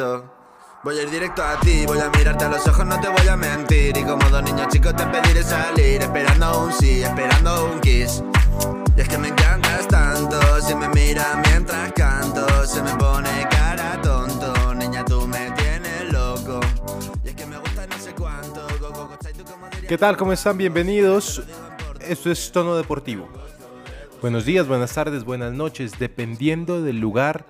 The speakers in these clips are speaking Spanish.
esto. Voy a ir directo a ti, voy a mirarte a los ojos, no te voy a mentir. Y como dos niños chicos te pediré salir, esperando un sí, esperando un kiss. Y es que me encantas tanto, si me miras mientras canto, se me pone cara tonto. Niña, tú me tienes loco. Y es que me gusta no sé cuánto. ¿Qué tal? ¿Cómo están? Bienvenidos. Esto es Tono Deportivo. Buenos días, buenas tardes, buenas noches, dependiendo del lugar,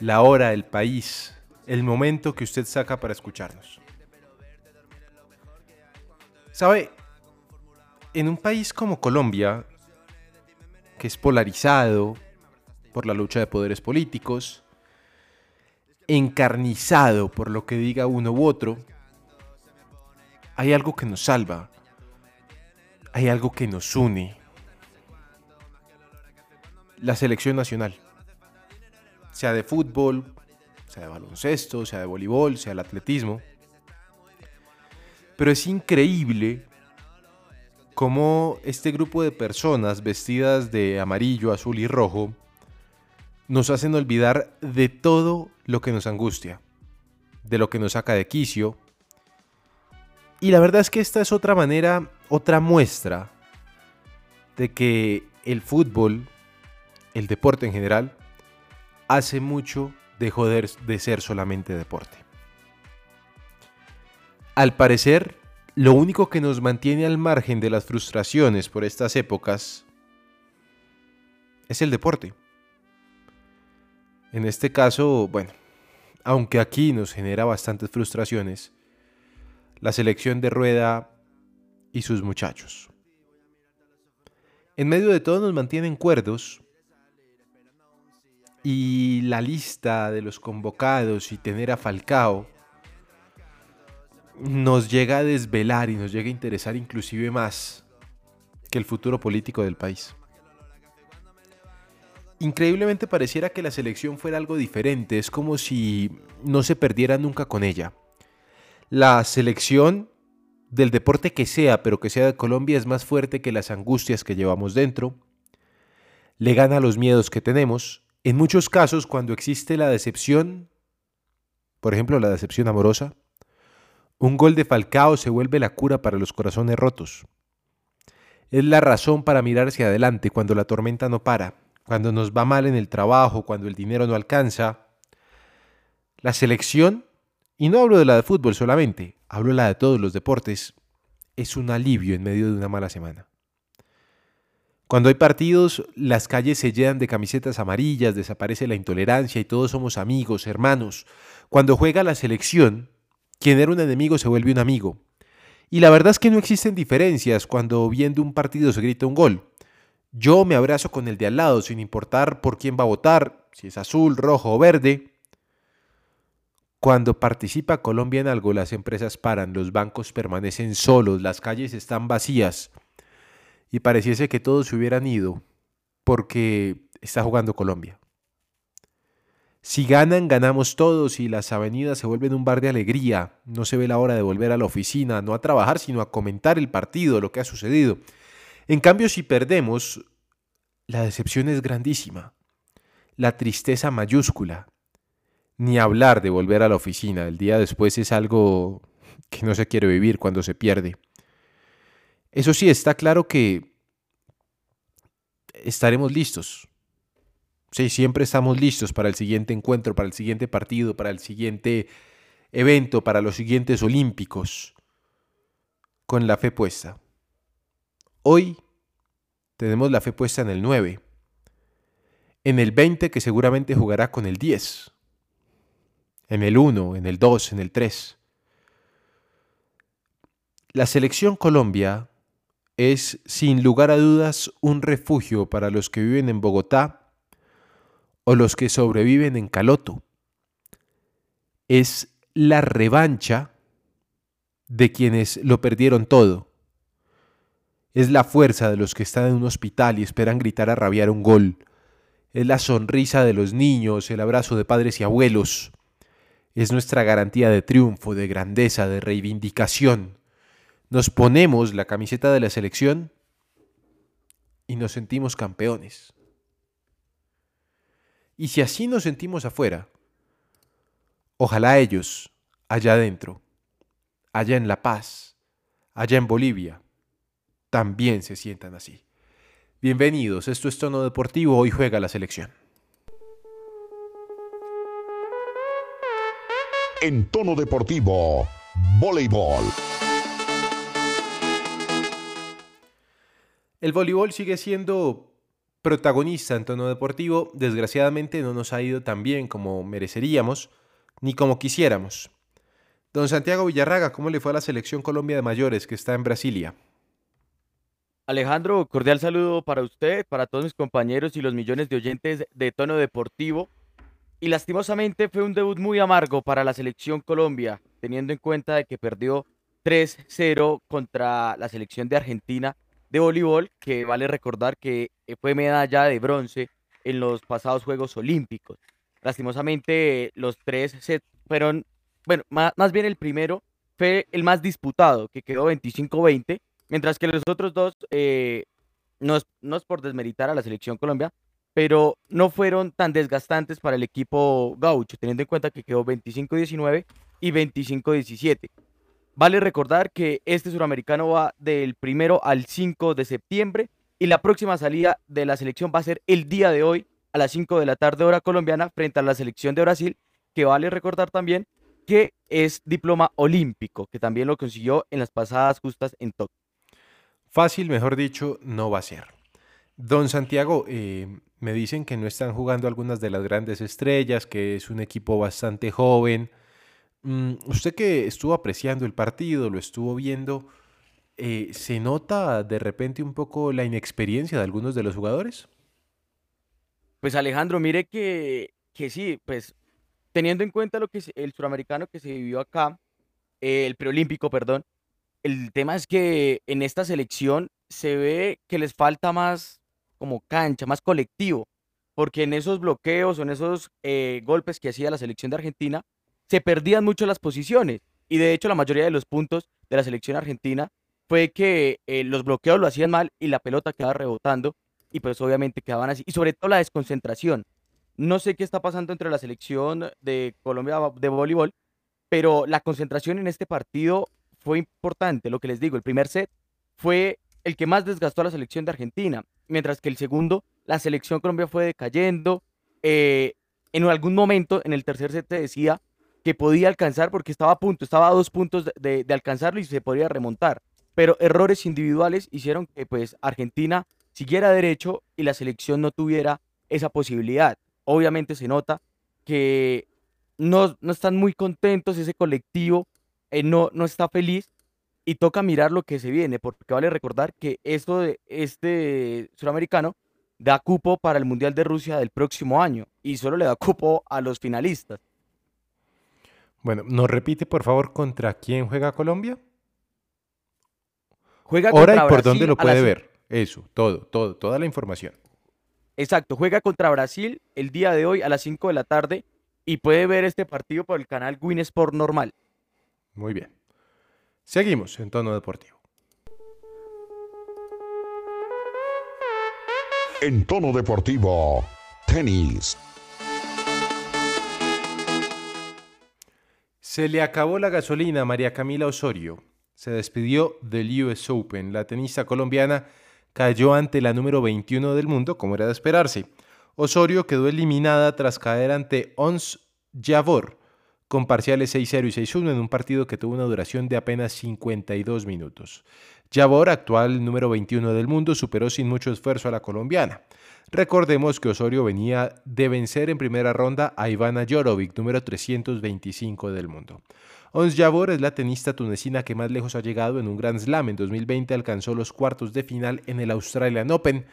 la hora, el país, el momento que usted saca para escucharnos. ¿Sabe? En un país como Colombia, que es polarizado por la lucha de poderes políticos, encarnizado por lo que diga uno u otro, hay algo que nos salva, hay algo que nos une. La selección nacional, sea de fútbol, sea de baloncesto, sea de voleibol, sea el atletismo. Pero es increíble cómo este grupo de personas vestidas de amarillo, azul y rojo nos hacen olvidar de todo lo que nos angustia, de lo que nos saca de quicio, y la verdad es que esta es otra manera, otra muestra de que el fútbol, el deporte en general, hace mucho dejó de, de ser solamente deporte. Al parecer, lo único que nos mantiene al margen de las frustraciones por estas épocas es el deporte. En este caso, bueno, aunque aquí nos genera bastantes frustraciones, la selección de Rueda y sus muchachos. En medio de todo nos mantienen cuerdos y la lista de los convocados y tener a Falcao nos llega a desvelar y nos llega a interesar inclusive más que el futuro político del país. Increíblemente pareciera que la selección fuera algo diferente, es como si no se perdiera nunca con ella la selección del deporte que sea, pero que sea de Colombia, es más fuerte que las angustias que llevamos dentro, le gana los miedos que tenemos. En muchos casos, cuando existe la decepción, por ejemplo, la decepción amorosa, un gol de Falcao se vuelve la cura para los corazones rotos. Es la razón para mirar hacia adelante cuando la tormenta no para, cuando nos va mal en el trabajo, cuando el dinero no alcanza. La selección y no hablo de la de fútbol solamente, hablo de la de todos los deportes, es un alivio en medio de una mala semana. Cuando hay partidos, las calles se llenan de camisetas amarillas, desaparece la intolerancia y todos somos amigos, hermanos. Cuando juega la selección, quien era un enemigo se vuelve un amigo. Y la verdad es que no existen diferencias cuando viendo un partido se grita un gol. Yo me abrazo con el de al lado sin importar por quién va a votar, si es azul, rojo o verde. Cuando participa Colombia en algo, las empresas paran, los bancos permanecen solos, las calles están vacías y pareciese que todos se hubieran ido porque está jugando Colombia. Si ganan, ganamos todos y las avenidas se vuelven un bar de alegría. No se ve la hora de volver a la oficina, no a trabajar, sino a comentar el partido, lo que ha sucedido. En cambio, si perdemos, la decepción es grandísima, la tristeza mayúscula, ni hablar de volver a la oficina. El día después es algo que no se quiere vivir cuando se pierde. Eso sí, está claro que estaremos listos. Sí, siempre estamos listos para el siguiente encuentro, para el siguiente partido, para el siguiente evento, para los siguientes olímpicos, con la fe puesta. Hoy tenemos la fe puesta en el 9, en el 20 que seguramente jugará con el 10 en el 1, en el 2, en el 3. La selección Colombia es, sin lugar a dudas, un refugio para los que viven en Bogotá o los que sobreviven en Caloto. Es la revancha de quienes lo perdieron todo. Es la fuerza de los que están en un hospital y esperan gritar a rabiar un gol. Es la sonrisa de los niños, el abrazo de padres y abuelos es nuestra garantía de triunfo, de grandeza, de reivindicación. Nos ponemos la camiseta de la selección y nos sentimos campeones. Y si así nos sentimos afuera, ojalá ellos, allá adentro, allá en La Paz, allá en Bolivia, también se sientan así. Bienvenidos, esto es Tono Deportivo, hoy juega la selección. En Tono Deportivo, voleibol. El voleibol sigue siendo protagonista en tono deportivo. Desgraciadamente no nos ha ido tan bien como mereceríamos ni como quisiéramos. Don Santiago Villarraga, ¿cómo le fue a la selección Colombia de mayores que está en Brasilia? Alejandro, cordial saludo para usted, para todos mis compañeros y los millones de oyentes de tono deportivo. Y lastimosamente fue un debut muy amargo para la selección Colombia, teniendo en cuenta de que perdió 3-0 contra la selección de Argentina de voleibol, que vale recordar que eh, fue medalla de bronce en los pasados Juegos Olímpicos. Lastimosamente, los tres sets fueron, bueno, más, bien el primero fue el más disputado, que quedó 25-20, mientras que los otros dos, eh, no, es, no es por desmeritar a la selección Colombia, pero no fueron tan desgastantes para el equipo gaucho, teniendo en cuenta que quedó 25-19 y 25-17. Vale recordar que este suramericano va del primero al 5 de septiembre y la próxima salida de la selección va a ser el día de hoy a las 5 de la tarde hora colombiana frente a la selección de Brasil, que vale recordar también que es diploma olímpico, que también lo consiguió en las pasadas justas en Tokio. Fácil, mejor dicho, no va a ser. Don Santiago, eh, me dicen que no están jugando algunas de las grandes estrellas, que es un equipo bastante joven. Mm, usted que estuvo apreciando el partido, lo estuvo viendo, eh, ¿se nota de repente un poco la inexperiencia de algunos de los jugadores? Pues Alejandro, mire que, que sí, pues teniendo en cuenta lo que es el suramericano que se vivió acá, eh, el preolímpico, perdón, el tema es que en esta selección se ve que les falta más como cancha, más colectivo, porque en esos bloqueos o en esos eh, golpes que hacía la selección de Argentina, se perdían mucho las posiciones. Y de hecho la mayoría de los puntos de la selección argentina fue que eh, los bloqueos lo hacían mal y la pelota quedaba rebotando y pues obviamente quedaban así. Y sobre todo la desconcentración. No sé qué está pasando entre la selección de Colombia de voleibol, pero la concentración en este partido fue importante. Lo que les digo, el primer set fue el que más desgastó a la selección de Argentina, mientras que el segundo, la selección Colombia fue decayendo. Eh, en algún momento, en el tercer set, decía que podía alcanzar porque estaba a punto, estaba a dos puntos de, alcanzarlo y se podría remontar. Pero errores individuales hicieron que pues Argentina siguiera derecho y la selección no tuviera esa posibilidad. Obviamente se nota que no, no están muy contentos, ese colectivo eh, no, no está feliz y toca mirar lo que se viene, porque vale recordar que esto este suramericano da cupo para el Mundial de Rusia del próximo año y solo le da cupo a los finalistas. Bueno, ¿nos repite por favor contra quién juega Colombia? Juega Ahora y por dónde lo puede ver. Eso, todo, todo, toda la información. Exacto, juega contra Brasil el día de hoy a las 5 de la tarde y puede ver este partido por el canal Win Sport normal. Muy bien. Seguimos en tono deportivo. En tono deportivo, tenis. Se le acabó la gasolina a María Camila Osorio. Se despidió del US Open. La tenista colombiana cayó ante la número 21 del mundo, como era de esperarse. Osorio quedó eliminada tras caer ante Ons Javor con parciales 6-0 y 6-1 en un partido que tuvo una duración de apenas 52 minutos. Javor, actual número 21 del mundo, superó sin mucho esfuerzo a la colombiana. Recordemos que Osorio venía de vencer en primera ronda a Ivana Jorovic, número 325 del mundo. Ons Jabor es la tenista tunecina que más lejos ha llegado en un Grand Slam. En 2020 alcanzó los cuartos de final en el Australian Open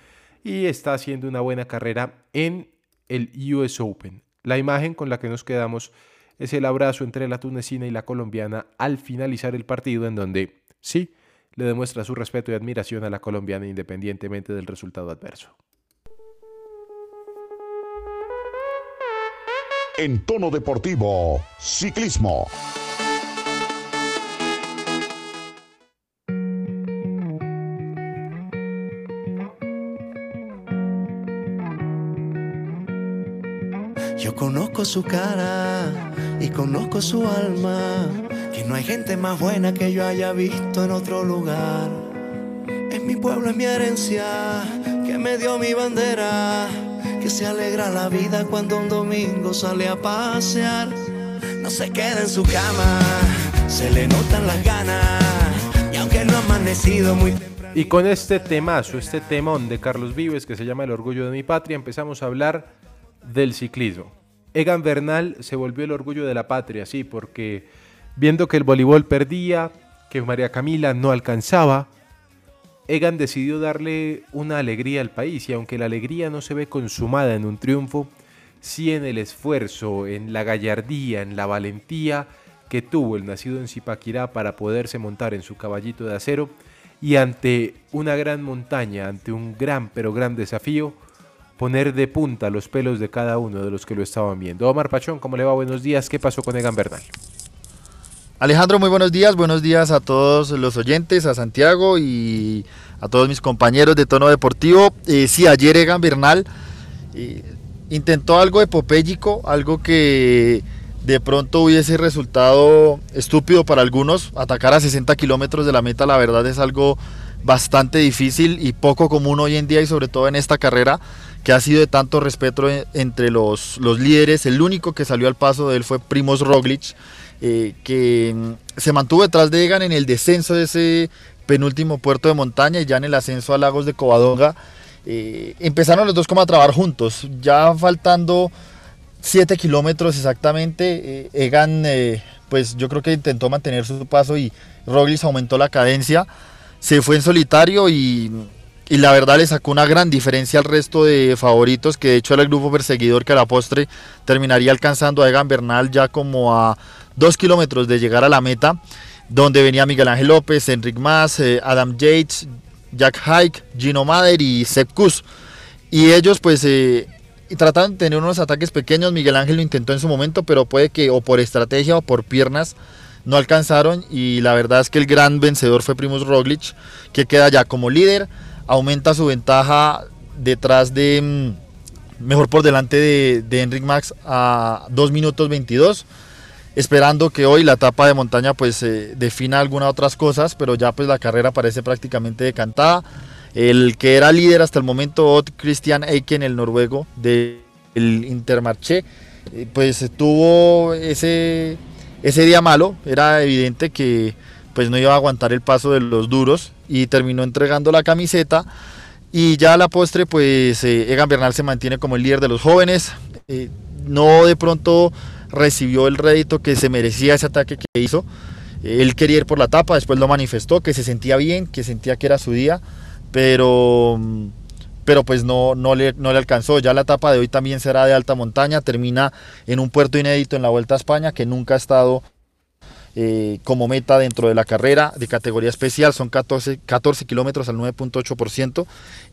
y está haciendo una buena carrera en el US Open. La imagen con la que nos quedamos es el abrazo entre la tunecina y la colombiana al finalizar el partido en donde, sí, le demuestra su respeto y admiración a la colombiana independientemente del resultado adverso. En tono deportivo, ciclismo. Yo conozco su cara y conozco su alma, que no hay gente más buena que yo haya visto en otro lugar. Es mi pueblo, es mi herencia, que me dio mi bandera, se alegra la vida cuando un domingo sale a pasear. No se queda en su cama, se le notan las ganas, y aunque no ha amanecido muy temprano. Y con este temazo, este temón de Carlos Vives que se llama El orgullo de mi patria, empezamos a hablar del ciclismo. Egan Bernal se volvió el orgullo de la patria, sí, porque viendo que el voleibol perdía, que María Camila no alcanzaba, Egan decidió darle una alegría al país y aunque la alegría no se ve consumada en un triunfo, sí en el esfuerzo, en la gallardía, en la valentía que tuvo el nacido en Zipaquirá para poderse montar en su caballito de acero y ante una gran montaña, ante un gran pero gran desafío, poner de punta los pelos de cada uno de los que lo estaban viendo. Omar Pachón, ¿cómo le va? Buenos días. ¿Qué pasó con Egan Bernal? Alejandro, muy buenos días. Buenos días a todos los oyentes, a Santiago y a todos mis compañeros de tono deportivo. Eh, sí, ayer Egan Bernal eh, intentó algo epopélico, algo que de pronto hubiese resultado estúpido para algunos. Atacar a 60 kilómetros de la meta, la verdad es algo bastante difícil y poco común hoy en día y sobre todo en esta carrera que ha sido de tanto respeto entre los, los líderes. El único que salió al paso de él fue Primoz Roglic eh, que mm, se mantuvo detrás de Egan en el descenso de ese penúltimo puerto de montaña y ya en el ascenso a Lagos de Covadonga. Eh, empezaron los dos como a trabajar juntos, ya faltando 7 kilómetros exactamente. Eh, Egan, pues yo creo que intentó mantener su paso y Roglic aumentó la cadencia. Se fue en solitario y, y, la verdad le sacó una gran diferencia al resto de favoritos, que de hecho era el grupo perseguidor que a la postre terminaría alcanzando a Egan Bernal ya como a dos kilómetros de llegar a la meta, donde venía Miguel Ángel López, Enric Mas, eh, Adam Yates, Jack Hike, Gino Mader y Sepp Kuss. Y ellos pues eh, trataron de tener unos ataques pequeños, Miguel Ángel lo intentó en su momento, pero puede que o por estrategia o por piernas no alcanzaron y la verdad es que el gran vencedor fue Primus Roglic, que queda ya como líder, aumenta su ventaja detrás de, mm, mejor por delante de, de Enric Max a 2 minutos 22 esperando que hoy la etapa de montaña pues eh, defina algunas otras cosas, pero ya pues la carrera parece prácticamente decantada. El que era líder hasta el momento, Christian Eiken, el noruego del Intermarché, eh, pues tuvo ese, ese día malo, era evidente que pues no iba a aguantar el paso de los duros y terminó entregando la camiseta y ya a la postre pues eh, Egan Bernal se mantiene como el líder de los jóvenes, no de pronto recibió el rédito que se merecía ese ataque que hizo. Él quería ir por la tapa, después lo manifestó, que se sentía bien, que sentía que era su día, pero, pero pues no, no, le, no le alcanzó. Ya la etapa de hoy también será de alta montaña, termina en un puerto inédito en la Vuelta a España, que nunca ha estado eh, como meta dentro de la carrera de categoría especial, son 14, 14 kilómetros al 9.8%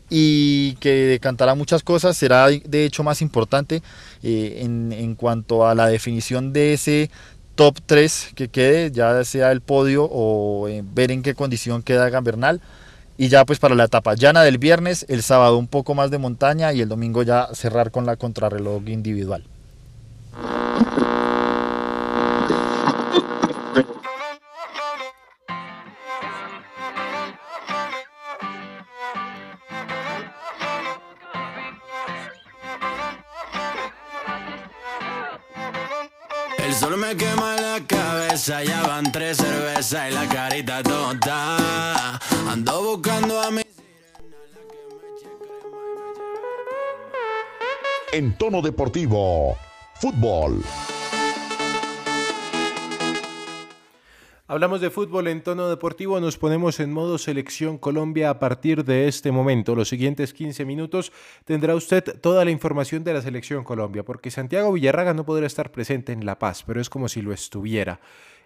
y que decantará muchas cosas, será de hecho más importante eh, en, en, cuanto a la definición de ese top 3 que quede, ya sea el podio o eh, ver en qué condición queda Gambernal. Y ya pues para la etapa llana del viernes, el sábado un poco más de montaña y el domingo ya cerrar con la contrarreloj individual. La carita tonta. Ando buscando a mi. En tono deportivo, fútbol. Hablamos de fútbol en tono deportivo, nos ponemos en modo selección Colombia a partir de este momento. Los siguientes 15 minutos tendrá usted toda la información de la selección Colombia, porque Santiago Villarraga no podrá estar presente en La Paz, pero es como si lo estuviera.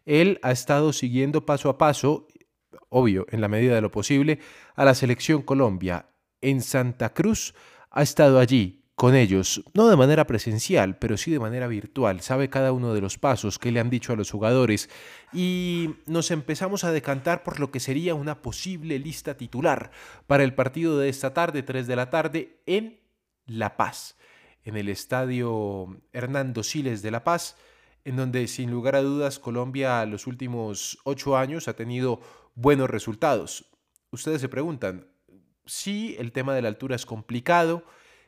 Él ha estado siguiendo paso a paso, obvio, en la medida de lo posible, a la selección Colombia. En Santa Cruz ha estado allí, con ellos, no de manera presencial, pero sí de manera virtual. Sabe cada uno de los pasos que le han dicho a los jugadores y nos empezamos a decantar por lo que sería una posible lista titular para el partido de esta tarde, 3 de la tarde, en La Paz. en el estadio Hernando Siles de La Paz, en donde sin lugar a dudas Colombia los últimos ocho años ha tenido buenos resultados. Ustedes se preguntan, sí, el tema de la altura es complicado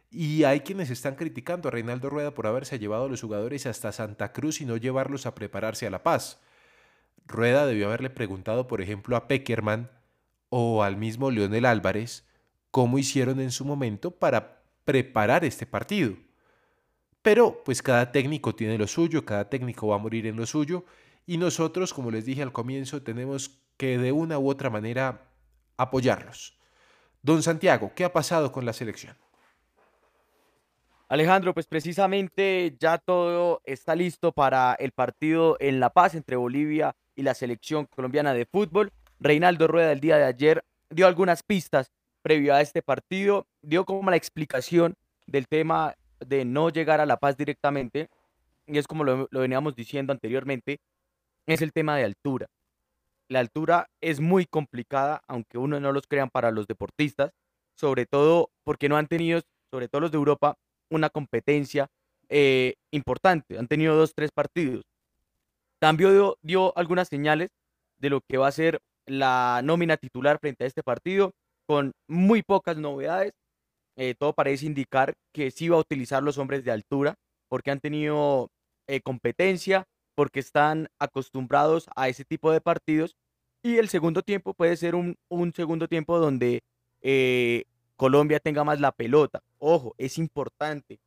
y hay quienes están criticando a Reinaldo Rueda por haberse llevado a los jugadores hasta Santa Cruz y no llevarlos a prepararse a La Paz. Rueda debió haberle preguntado, por ejemplo, a Peckerman o al mismo Leonel Álvarez cómo hicieron en su momento para preparar este partido. Pero pues cada técnico tiene lo suyo, cada técnico va a morir en lo suyo y nosotros, como les dije al comienzo, tenemos que de una u otra manera apoyarlos. Don Santiago, ¿qué ha pasado con la selección? Alejandro, pues precisamente ya todo está listo para el partido en La Paz entre Bolivia y la selección colombiana de fútbol. Reinaldo Rueda el día de ayer dio algunas pistas previo a este partido, dio como la explicación del tema de no llegar a La Paz directamente, y es como lo, veníamos diciendo anteriormente, es el tema de altura. La altura es muy complicada, aunque uno no los crean para los deportistas, sobre todo porque no han tenido, sobre todo los de Europa, una competencia eh, importante. Han tenido dos, tres partidos. También dio, algunas señales de lo que va a ser la nómina titular frente a este partido, con muy pocas novedades. Eh, todo parece indicar que sí va a utilizar los hombres de altura, porque han tenido eh, competencia, porque están acostumbrados a ese tipo de partidos. Y el segundo tiempo puede ser un, un segundo tiempo donde Colombia tenga más la pelota. Ojo, es importante,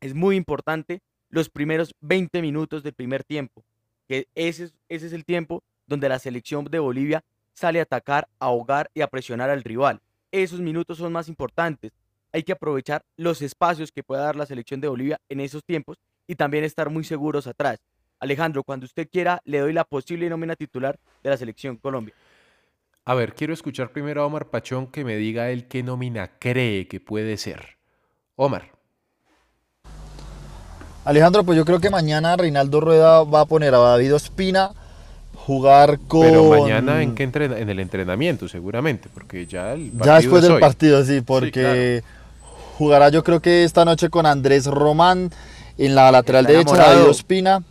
es muy importante los primeros 20 minutos del primer tiempo, que ese es, ese es el tiempo donde la selección de Bolivia sale a atacar, a ahogar y a presionar al rival. Esos minutos son más importantes. Hay que aprovechar los espacios que pueda dar la selección de Bolivia en esos tiempos y también estar muy seguros atrás. Alejandro, cuando usted quiera, le doy la posible nómina titular de la selección Colombia. A ver, quiero escuchar primero a Omar Pachón que me diga él qué nómina cree que puede ser. Omar. Alejandro, pues yo creo que mañana Reinaldo Rueda va a poner a David Ospina jugar con... Pero mañana en, qué en el entrenamiento seguramente, porque ya el partido Ya después del partido, sí, porque jugará yo creo que esta noche con Andrés Román en la lateral derecha, David Ospina.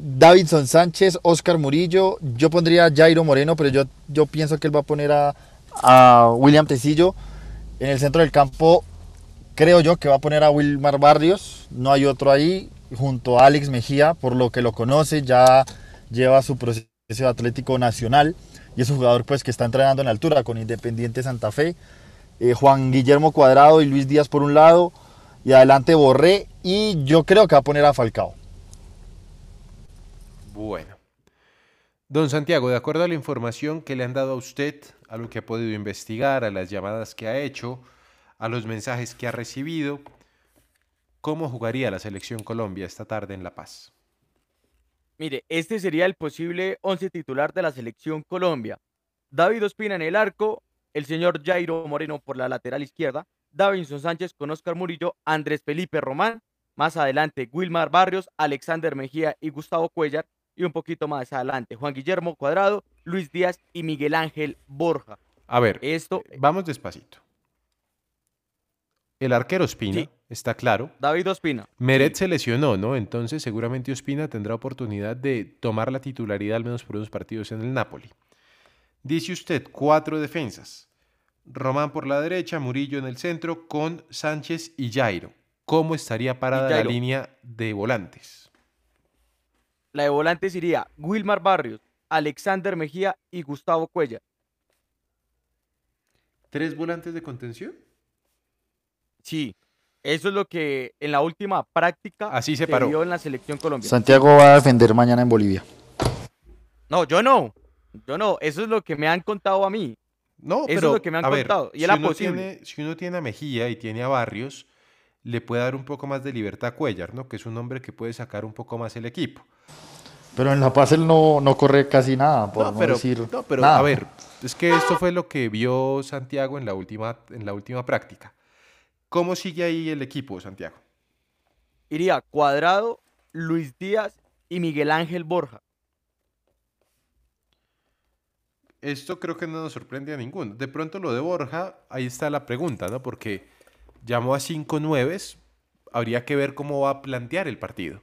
Davidson Sánchez, Oscar Murillo, yo pondría a Jairo Moreno, pero yo, yo pienso que él va a poner a, William Tecillo. En el centro del campo, creo yo que va a poner a Wilmar Barrios, no hay otro ahí, junto a Alex Mejía, por lo que lo conoce, ya lleva su proceso atlético nacional y es un jugador pues que está entrenando en altura con Independiente Santa Fe. Eh, Juan Guillermo Cuadrado y Luis Díaz por un lado, y adelante Borré, y yo creo que va a poner a Falcao. Bueno. Don Santiago, de acuerdo a la información que le han dado a usted, a lo que ha podido investigar, a las llamadas que ha hecho, a los mensajes que ha recibido, ¿cómo jugaría la selección Colombia esta tarde en La Paz? Mire, este sería el posible once titular de la selección Colombia. David Ospina en el arco, el señor Jairo Moreno por la lateral izquierda, Davinson Sánchez con Oscar Murillo, Andrés Felipe Román, más adelante Wilmar Barrios, Alexander Mejía y Gustavo Cuellar, y un poquito más adelante Juan Guillermo Cuadrado, Luis Díaz y Miguel Ángel Borja. A ver, esto vamos despacito. El arquero Ospina, está claro. David Ospina. Meret se lesionó, ¿no? Entonces seguramente Ospina tendrá oportunidad de tomar la titularidad al menos por unos partidos en el Napoli. Dice usted cuatro defensas. Román por la derecha, Murillo en el centro, con Sánchez y Jairo. ¿Cómo estaría parada la línea de volantes? La de volantes iría Wilmar Barrios, Alexander Mejía y Gustavo Cuella. ¿Tres volantes de contención? Sí, eso es lo que en la última práctica Así se, paró. vio en la selección colombiana. Santiago va a defender mañana en Bolivia. No, yo no. Yo no. Eso es lo que me han contado a mí. No, Eso es lo que me han contado. y si, uno tiene, si uno tiene a Mejía y tiene a Barrios, le puede dar un poco más de libertad a Cuellar, ¿no? Que es un hombre que puede sacar un poco más el equipo. Pero en La Paz él no, no corre casi nada, por no, decir No, pero a ver, es que esto fue lo que vio Santiago en la última, en la última práctica. ¿Cómo sigue ahí el equipo, Santiago? Iría Cuadrado, Luis Díaz y Miguel Ángel Borja. Esto creo que no nos sorprende a ninguno. De pronto lo de Borja, ahí está la pregunta, ¿no? Porque llamó a cinco nueves, habría que ver cómo va a plantear el partido.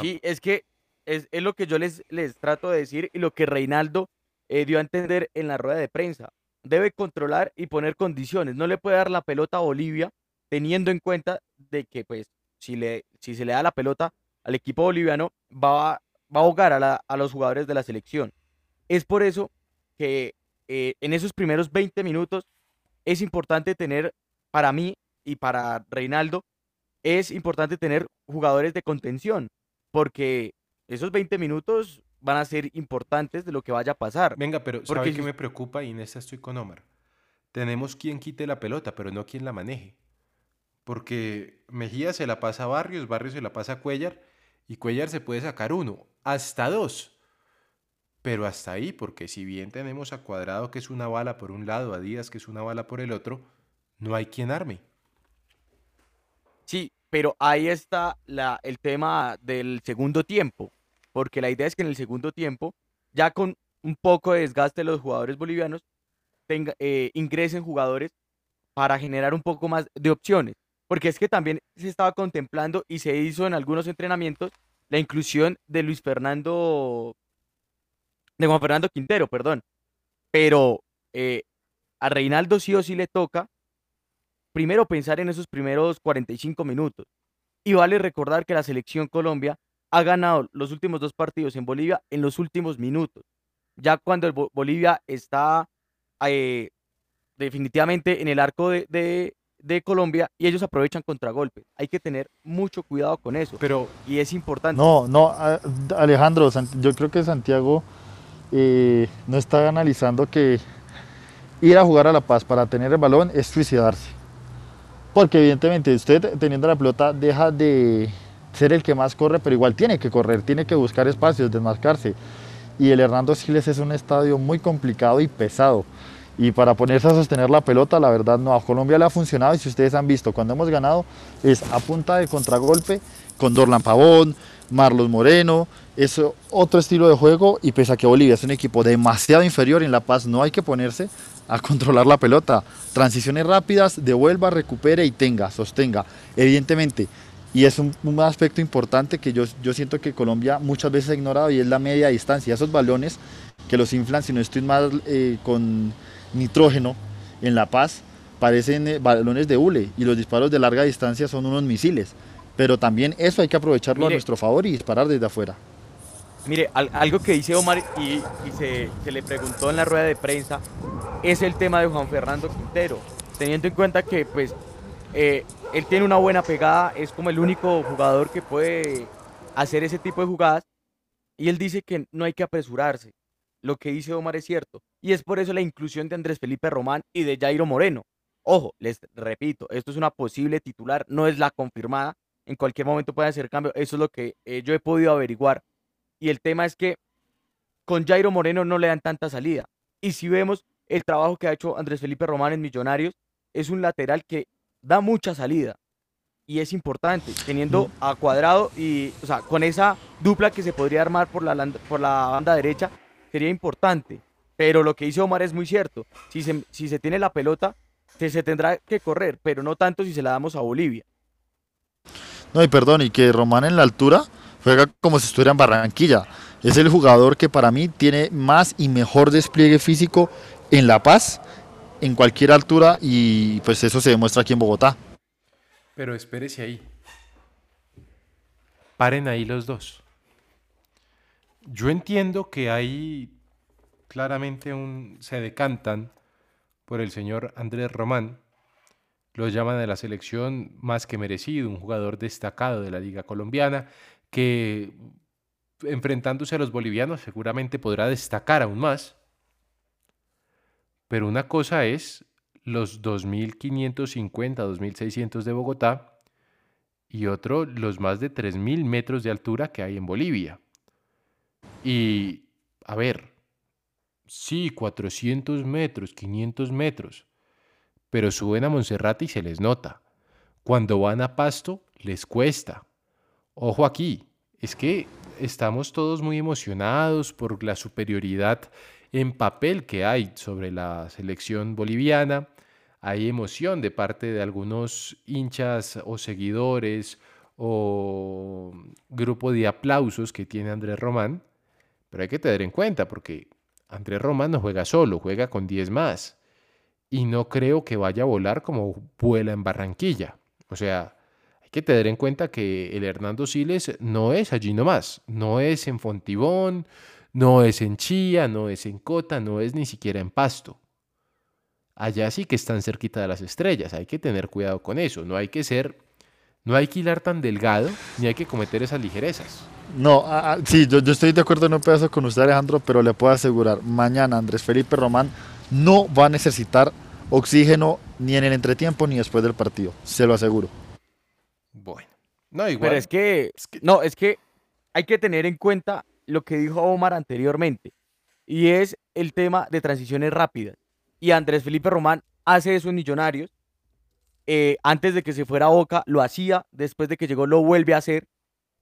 Sí, es que es, es lo que yo les, les trato de decir y lo que Reinaldo eh, dio a entender en la rueda de prensa. Debe controlar y poner condiciones. No le puede dar la pelota a Bolivia teniendo en cuenta de que, pues, si, le, si se le da la pelota al equipo boliviano, va, va a ahogar a, la- a los jugadores de la selección. Es por eso que eh, en esos primeros 20 minutos es importante tener, para mí y para Reinaldo, es importante tener jugadores de contención, porque esos 20 minutos van a ser importantes de lo que vaya a pasar. Venga, pero Porque ¿sabe qué me preocupa? Y en esta estoy con Omar. Tenemos quien quite la pelota, pero no quien la maneje. Porque Mejía se la pasa a Barrios, Barrios se la pasa a Cuellar, y Cuellar se puede sacar uno, hasta dos. Pero hasta ahí, porque si bien tenemos a Cuadrado, que es una bala por un lado, a Díaz, que es una bala por el otro, no hay quien arme. Sí, pero ahí está la, el tema del segundo tiempo, porque la idea es que en el segundo tiempo, ya con un poco de desgaste de los jugadores bolivianos, eh, ingresen jugadores para generar un poco más de opciones, porque es que también se estaba contemplando y se hizo en algunos entrenamientos la inclusión de Luis Fernando, de Juan Fernando Quintero, perdón, pero eh, a Reinaldo sí o sí le toca primero pensar en esos primeros 45 minutos. Y vale recordar que la selección Colombia ha ganado los últimos dos partidos en Bolivia en los últimos minutos. Ya cuando Bolivia está eh, definitivamente en el arco de- de Colombia y ellos aprovechan contragolpes. Hay que tener mucho cuidado con eso. Pero y es importante. No, no, Alejandro, yo creo que Santiago eh, no está analizando que ir a jugar a La Paz para tener el balón es suicidarse. Porque evidentemente usted teniendo la pelota deja de ser el que más corre, pero igual tiene que correr, tiene que buscar espacios, desmarcarse. Y el Hernando Siles es un estadio muy complicado y pesado. Y para ponerse a sostener la pelota, la verdad no, a Colombia le ha funcionado y si ustedes han visto, cuando hemos ganado es a punta de contragolpe con Dorlan Pavón, Marlos Moreno, es otro estilo de juego y pese a que Bolivia es un equipo demasiado inferior en La Paz, no hay que ponerse a controlar la pelota. Transiciones rápidas, devuelva, recupere y tenga, sostenga. Evidentemente, y es un, aspecto importante que yo, yo siento que Colombia muchas veces ha ignorado y es la media distancia. Esos balones que los inflan, si no estoy mal, eh, con nitrógeno en La Paz, parecen eh, balones de hule y los disparos de larga distancia son unos misiles. Pero también eso hay que aprovecharlo a nuestro favor y disparar desde afuera. Mire, al- algo que dice Omar y, y se, se le preguntó en la rueda de prensa es el tema de Juan Fernando Quintero. Teniendo en cuenta que pues eh, él tiene una buena pegada, es como el único jugador que puede hacer ese tipo de jugadas y él dice que no hay que apresurarse. Lo que dice Omar es cierto y es por eso la inclusión de Andrés Felipe Román y de Jairo Moreno. Ojo, les repito, esto es una posible titular, no es la confirmada. En cualquier momento puede hacer cambio. Eso es lo que eh, yo he podido averiguar. Y el tema es que con Jairo Moreno no le dan tanta salida. Y si vemos el trabajo que ha hecho Andrés Felipe Román en Millonarios, es un lateral que da mucha salida. Y es importante, teniendo a Cuadrado y, o sea, con esa dupla que se podría armar por la, por la banda derecha, sería importante. Pero lo que dice Omar es muy cierto. Si se, si se tiene la pelota, se, se tendrá que correr, pero no tanto si se la damos a Bolivia. No, y perdón, y que Román en la altura juega como si estuviera en Barranquilla. Es el jugador que para mí tiene más y mejor despliegue físico en La Paz, en cualquier altura, y pues eso se demuestra aquí en Bogotá. Pero espérese ahí. Paren ahí los dos. Yo entiendo que hay claramente un. se decantan por el señor Andrés Román. Lo llaman de la selección más que merecido, un jugador destacado de la Liga Colombiana, que enfrentándose a los bolivianos seguramente podrá destacar aún más. Pero una cosa es los 2.550, 2.600 de Bogotá y otro los más de 3.000 metros de altura que hay en Bolivia. Y, a ver, sí, 400 metros, 500 metros, pero suben a Monserrate y se les nota. Cuando van a Pasto, les cuesta. Ojo aquí, es que estamos todos muy emocionados por la superioridad en papel que hay sobre la selección boliviana. hay emoción de parte de algunos hinchas o seguidores o grupo de aplausos que tiene Andrés Román, pero hay que tener en cuenta porque Andrés Román no juega solo, juega con 10 más. Y no creo que vaya a volar como vuela en Barranquilla. O sea, hay que tener en cuenta que el Hernando Siles no es allí nomás, no es en Fontibón, no es en Chía, no es en Cota, no es ni siquiera en Pasto. Allá sí que están cerquita de las estrellas, hay que tener cuidado con eso, no hay que ser, no hay que hilar tan delgado, ni hay que cometer esas ligerezas. No, ah, ah, sí, yo, yo estoy de acuerdo en un pedazo con usted, Alejandro, pero le puedo asegurar, mañana Andrés Felipe Román no va a necesitar oxígeno ni en el entretiempo ni después del partido, se lo aseguro. Bueno, no, igual. Pero es que, no, es que hay que tener en cuenta lo que dijo Omar anteriormente, y es el tema de transiciones rápidas. Y Andrés Felipe Román hace eso en Millonarios. Eh, antes de que se fuera a Boca, lo hacía, después de que llegó, lo vuelve a hacer.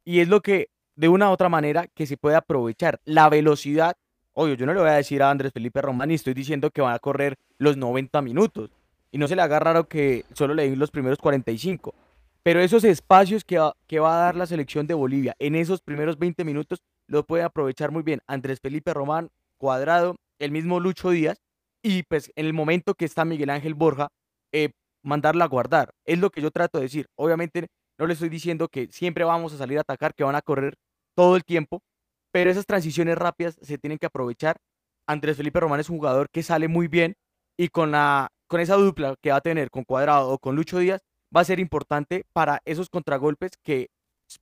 Y es lo que, de una u otra manera, que se puede aprovechar. La velocidad. Oye, yo no le voy a decir a Andrés Felipe Román y estoy diciendo que van a correr los 90 minutos. Y no se le haga raro que solo le den los primeros 45. Pero esos espacios que va, que va a dar la selección de Bolivia en esos primeros 20 minutos lo puede aprovechar muy bien Andrés Felipe Román, Cuadrado, el mismo Lucho Díaz y pues en el momento que está Miguel Ángel Borja, eh, mandarla a guardar. Es lo que yo trato de decir. Obviamente no le estoy diciendo que siempre vamos a salir a atacar, que van a correr todo el tiempo, pero esas transiciones rápidas se tienen que aprovechar. Andrés Felipe Román es un jugador que sale muy bien y con, la, con esa dupla que va a tener con Cuadrado o con Lucho Díaz va a ser importante para esos contragolpes que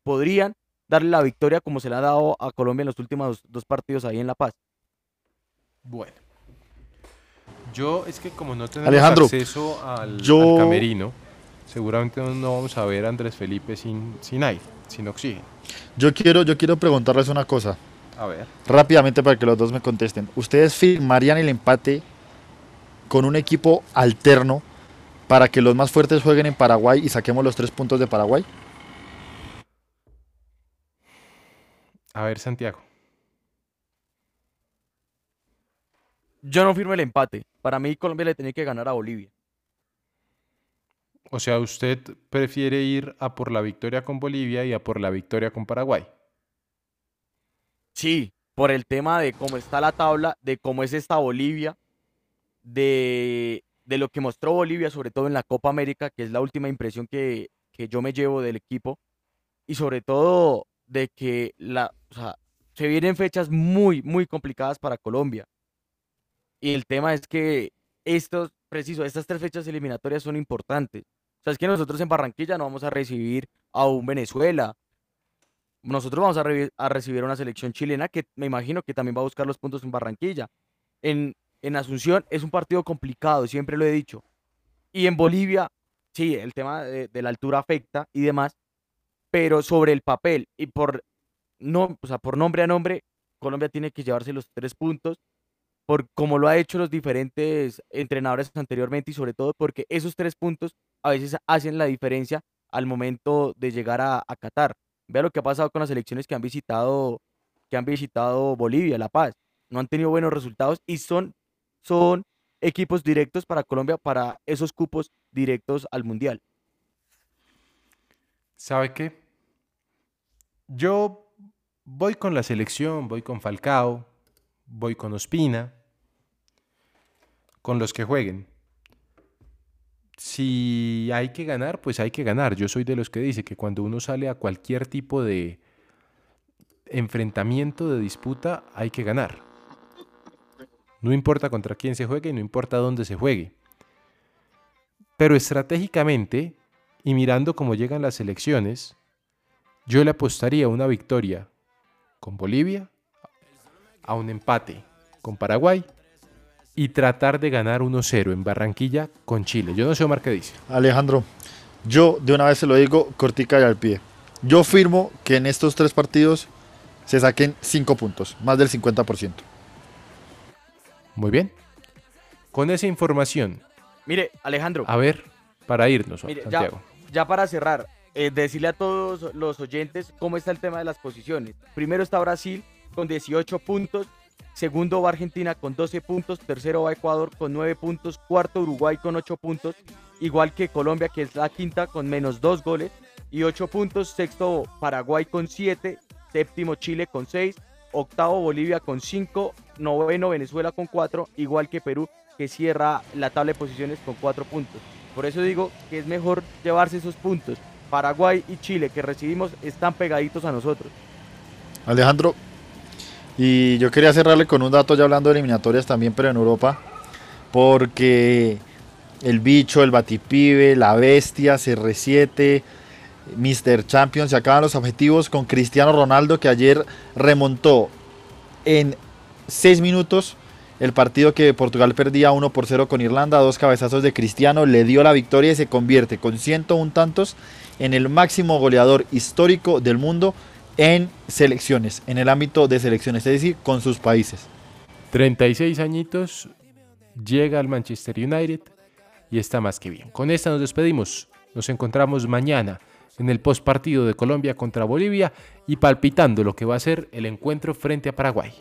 podrían darle la victoria como se le ha dado a Colombia en los últimos dos partidos ahí en La Paz. Bueno. Yo es que como no tenemos Alejandro, acceso al, yo- al camerino, seguramente no- no vamos a ver a Andrés Felipe sin, sin aire, sin oxígeno. Yo quiero, yo quiero preguntarles una cosa, A ver. rápidamente para que los dos me contesten. ¿Ustedes firmarían el empate con un equipo alterno para que los más fuertes jueguen en Paraguay y saquemos los tres puntos de Paraguay? A ver, Santiago. Yo no firmo el empate. Para mí Colombia le tenía que ganar a Bolivia. O sea, usted prefiere ir a por la victoria con Bolivia y a por la victoria con Paraguay. Sí, por el tema de cómo está la tabla, de cómo es esta Bolivia, de, de lo que mostró Bolivia, sobre todo en la Copa América, que es la última impresión que, que yo me llevo del equipo, y sobre todo de que la, o sea, se vienen fechas muy, muy complicadas para Colombia. Y el tema es que estos, preciso, estas tres fechas eliminatorias son importantes. O sea, es que nosotros en Barranquilla no vamos a recibir a un Venezuela, nosotros vamos a, revi- a recibir una selección chilena que me imagino que también va a buscar los puntos en Barranquilla. En, en Asunción es un partido complicado, siempre lo he dicho. Y en Bolivia, sí, el tema de, de la altura afecta y demás, pero sobre el papel y por, no, o sea, por nombre a nombre, Colombia tiene que llevarse los tres puntos, por como lo ha hecho los diferentes entrenadores anteriormente y sobre todo porque esos tres puntos a veces hacen la diferencia al momento de llegar a, Qatar. Vea lo que ha pasado con las elecciones que han visitado, que han visitado Bolivia, La Paz. No han tenido buenos resultados y son, son equipos directos para Colombia para esos cupos directos al Mundial. ¿Sabe qué? Yo voy con la selección, voy con Falcao, voy con Ospina, con los que jueguen. Si hay que ganar, pues hay que ganar. Yo soy de los que dice que cuando uno sale a cualquier tipo de enfrentamiento, de disputa, hay que ganar. No importa contra quién se juegue, no importa dónde se juegue. Pero estratégicamente, y mirando cómo llegan las elecciones, yo le apostaría una victoria con Bolivia, a un empate con Paraguay y tratar de ganar 1-0 en Barranquilla con Chile. Yo no sé Omar qué dice. Alejandro, yo de una vez se lo digo, cortica y al pie. Yo firmo que en estos tres partidos se saquen cinco puntos, más del 50%. Muy bien. Con esa información, Mire, Alejandro, a ver, para irnos, Mire, ya, Santiago. ya para cerrar, eh, decirle a todos los oyentes cómo está el tema de las posiciones. Primero está Brasil con 18 puntos, Segundo va Argentina con 12 puntos. Tercero va Ecuador con 9 puntos. Cuarto Uruguay con 8 puntos. Igual que Colombia, que es la quinta, con menos 2 goles y 8 puntos. Sexto Paraguay con 7. Séptimo Chile con 6. Octavo Bolivia con 5. Noveno Venezuela con 4. Igual que Perú, que cierra la tabla de posiciones con 4 puntos. Por eso digo que es mejor llevarse esos puntos. Paraguay y Chile que recibimos están pegaditos a nosotros. Alejandro, y yo quería cerrarle con un dato ya hablando de eliminatorias también, pero en Europa, porque el bicho, el batipibe, la bestia, CR7, Mr. Champions, se acaban los objetivos con Cristiano Ronaldo que ayer remontó en 6 minutos el partido que Portugal perdía 1 por 0 con Irlanda, dos cabezazos de Cristiano, le dio la victoria y se convierte con 101 tantos en el máximo goleador histórico del mundo en selecciones, en el ámbito de selecciones, es decir, con sus países. 36 añitos, llega al Manchester United y está más que bien. Con esta nos despedimos. Nos encontramos mañana en el postpartido de Colombia contra Bolivia y palpitando lo que va a ser el encuentro frente a Paraguay.